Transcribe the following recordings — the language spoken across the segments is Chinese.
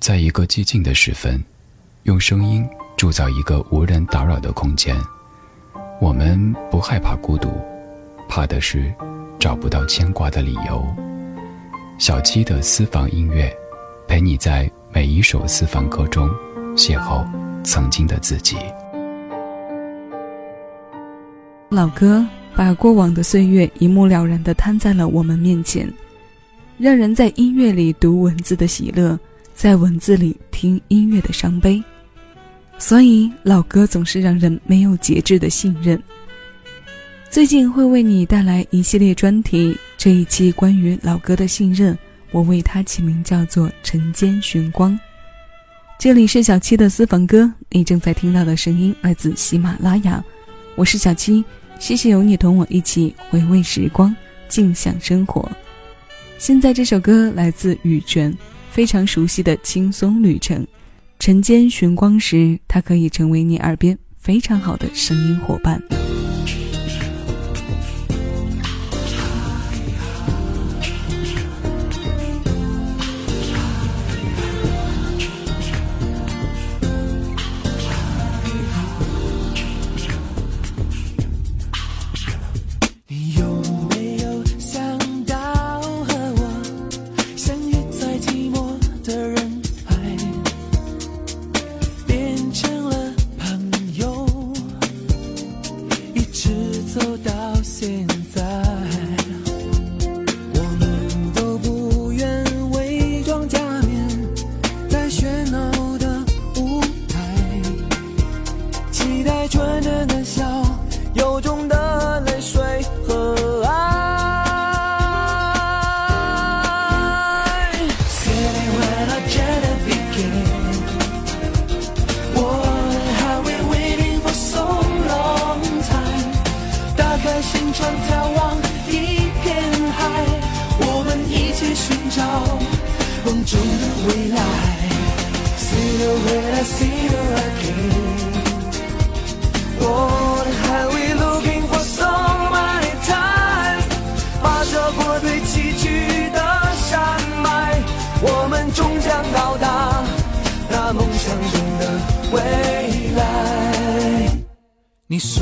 在一个寂静的时分，用声音铸造一个无人打扰的空间。我们不害怕孤独，怕的是找不到牵挂的理由。小七的私房音乐，陪你在每一首私房歌中邂逅曾经的自己。老歌把过往的岁月一目了然地摊在了我们面前，让人在音乐里读文字的喜乐，在文字里听音乐的伤悲。所以老歌总是让人没有节制的信任。最近会为你带来一系列专题，这一期关于老歌的信任，我为它起名叫做《晨间寻光》。这里是小七的私房歌，你正在听到的声音来自喜马拉雅，我是小七。谢谢有你同我一起回味时光，静享生活。现在这首歌来自羽泉，非常熟悉的轻松旅程。晨间寻光时，它可以成为你耳边非常好的声音伙伴。成长。眺望一片海，我们一起寻找梦中的未来。See you when I see you again. What have we looking for so many times？跋涉过最崎岖的山脉，我们终将到达那梦想中的未来。你说。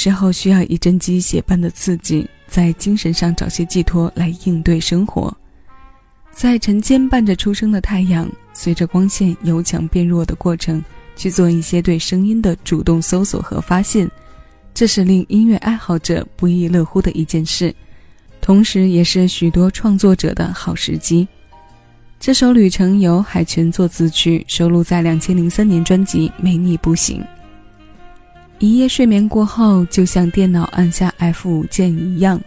时候需要一针鸡血般的刺激，在精神上找些寄托来应对生活。在晨间伴着初升的太阳，随着光线由强变弱的过程，去做一些对声音的主动搜索和发现，这是令音乐爱好者不亦乐乎的一件事，同时也是许多创作者的好时机。这首《旅程》由海泉作词曲，收录在两千零三年专辑《没你不行》。一夜睡眠过后，就像电脑按下 F 五键一样，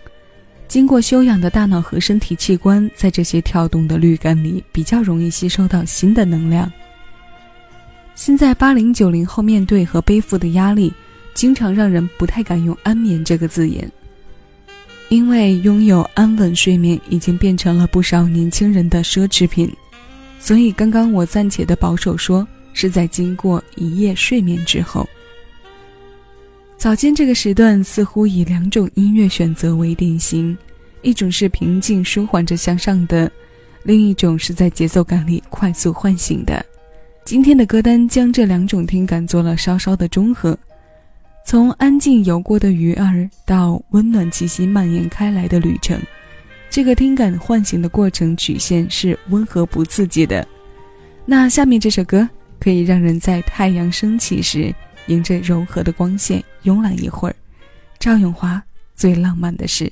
经过休养的大脑和身体器官，在这些跳动的绿感里，比较容易吸收到新的能量。现在八零九零后面对和背负的压力，经常让人不太敢用“安眠”这个字眼。因为拥有安稳睡眠已经变成了不少年轻人的奢侈品，所以刚刚我暂且的保守说是在经过一夜睡眠之后。早间这个时段似乎以两种音乐选择为典型，一种是平静舒缓着向上的，另一种是在节奏感里快速唤醒的。今天的歌单将这两种听感做了稍稍的中和。从安静游过的鱼儿到温暖气息蔓延开来的旅程，这个听感唤醒的过程曲线是温和不刺激的。那下面这首歌可以让人在太阳升起时，迎着柔和的光线慵懒一会儿。赵咏华最浪漫的事。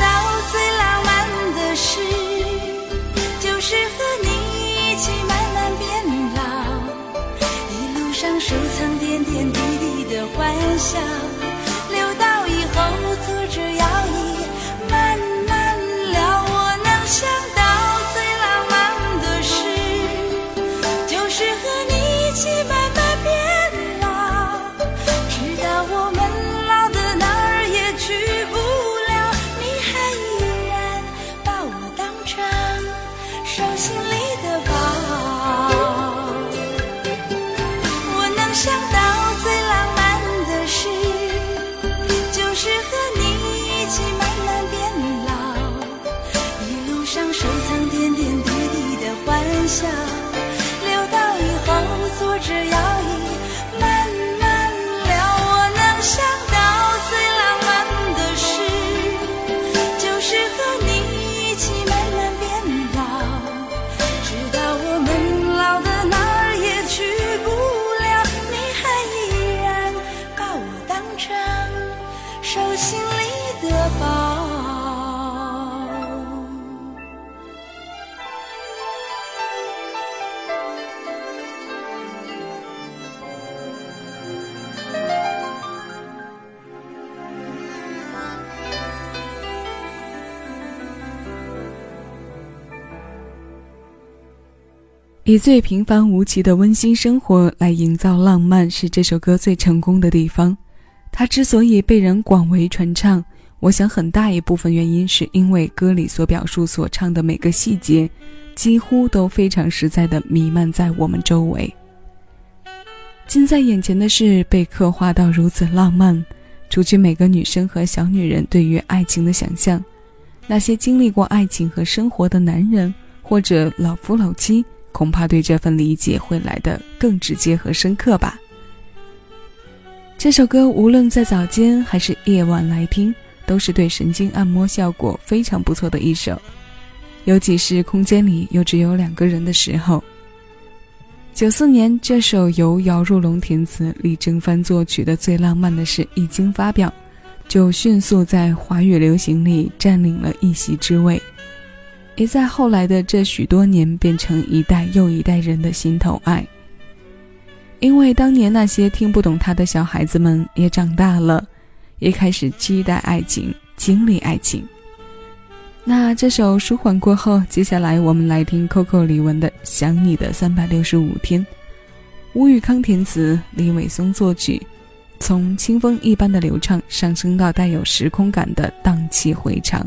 笑上收藏点点滴滴的欢笑。以最平凡无奇的温馨生活来营造浪漫，是这首歌最成功的地方。它之所以被人广为传唱，我想很大一部分原因是因为歌里所表述、所唱的每个细节，几乎都非常实在的弥漫在我们周围。近在眼前的事被刻画到如此浪漫，除去每个女生和小女人对于爱情的想象，那些经历过爱情和生活的男人或者老夫老妻。恐怕对这份理解会来得更直接和深刻吧。这首歌无论在早间还是夜晚来听，都是对神经按摩效果非常不错的一首，尤其是空间里又只有两个人的时候。九四年，这首由姚若龙填词、李正帆作曲的《最浪漫的事》一经发表，就迅速在华语流行里占领了一席之位。也在后来的这许多年，变成一代又一代人的心头爱。因为当年那些听不懂他的小孩子们也长大了，也开始期待爱情，经历爱情。那这首舒缓过后，接下来我们来听 Coco 李玟的《想你的三百六十五天》，吴宇康填词，李伟松作曲，从清风一般的流畅上升到带有时空感的荡气回肠。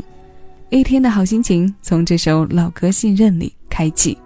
一天的好心情，从这首老歌《信任》里开启。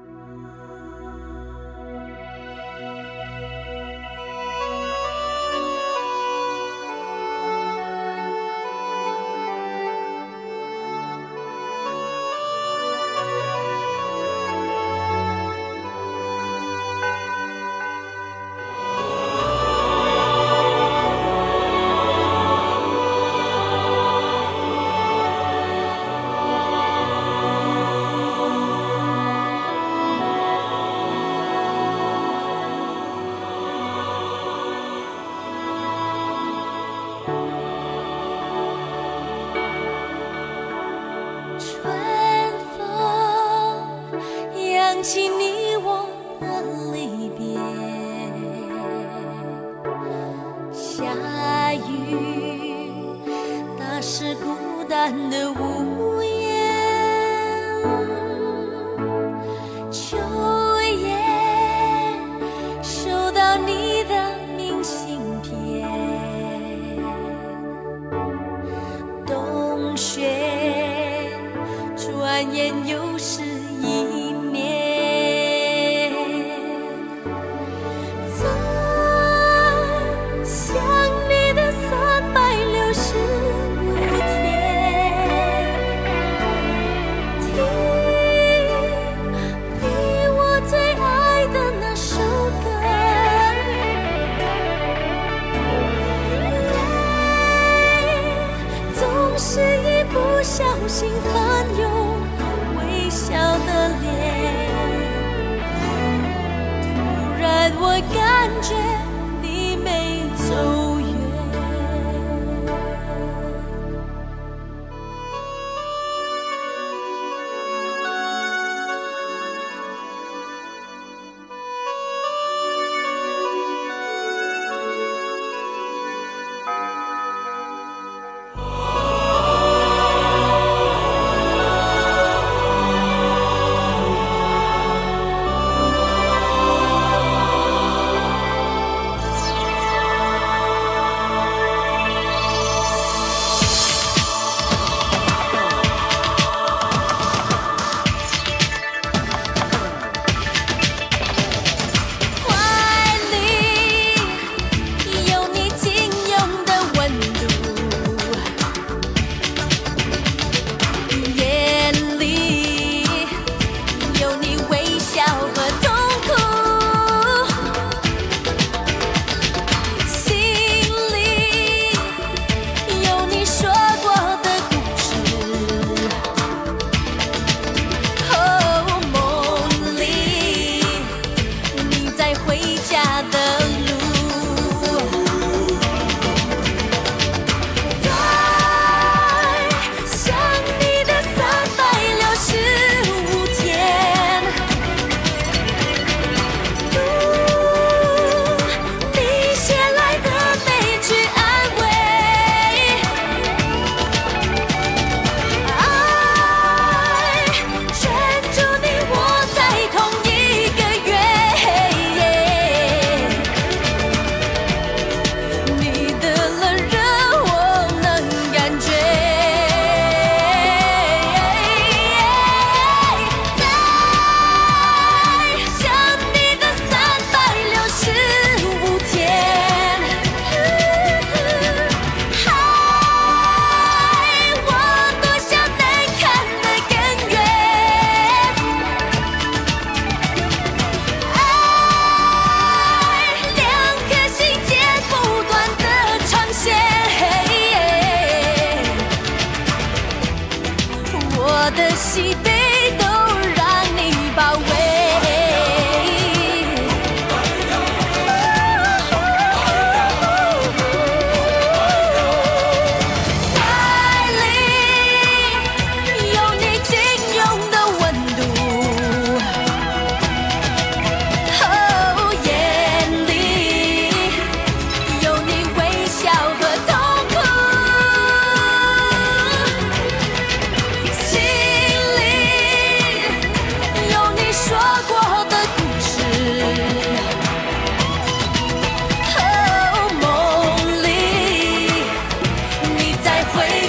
心翻涌微笑的脸。突然我感觉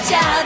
reach.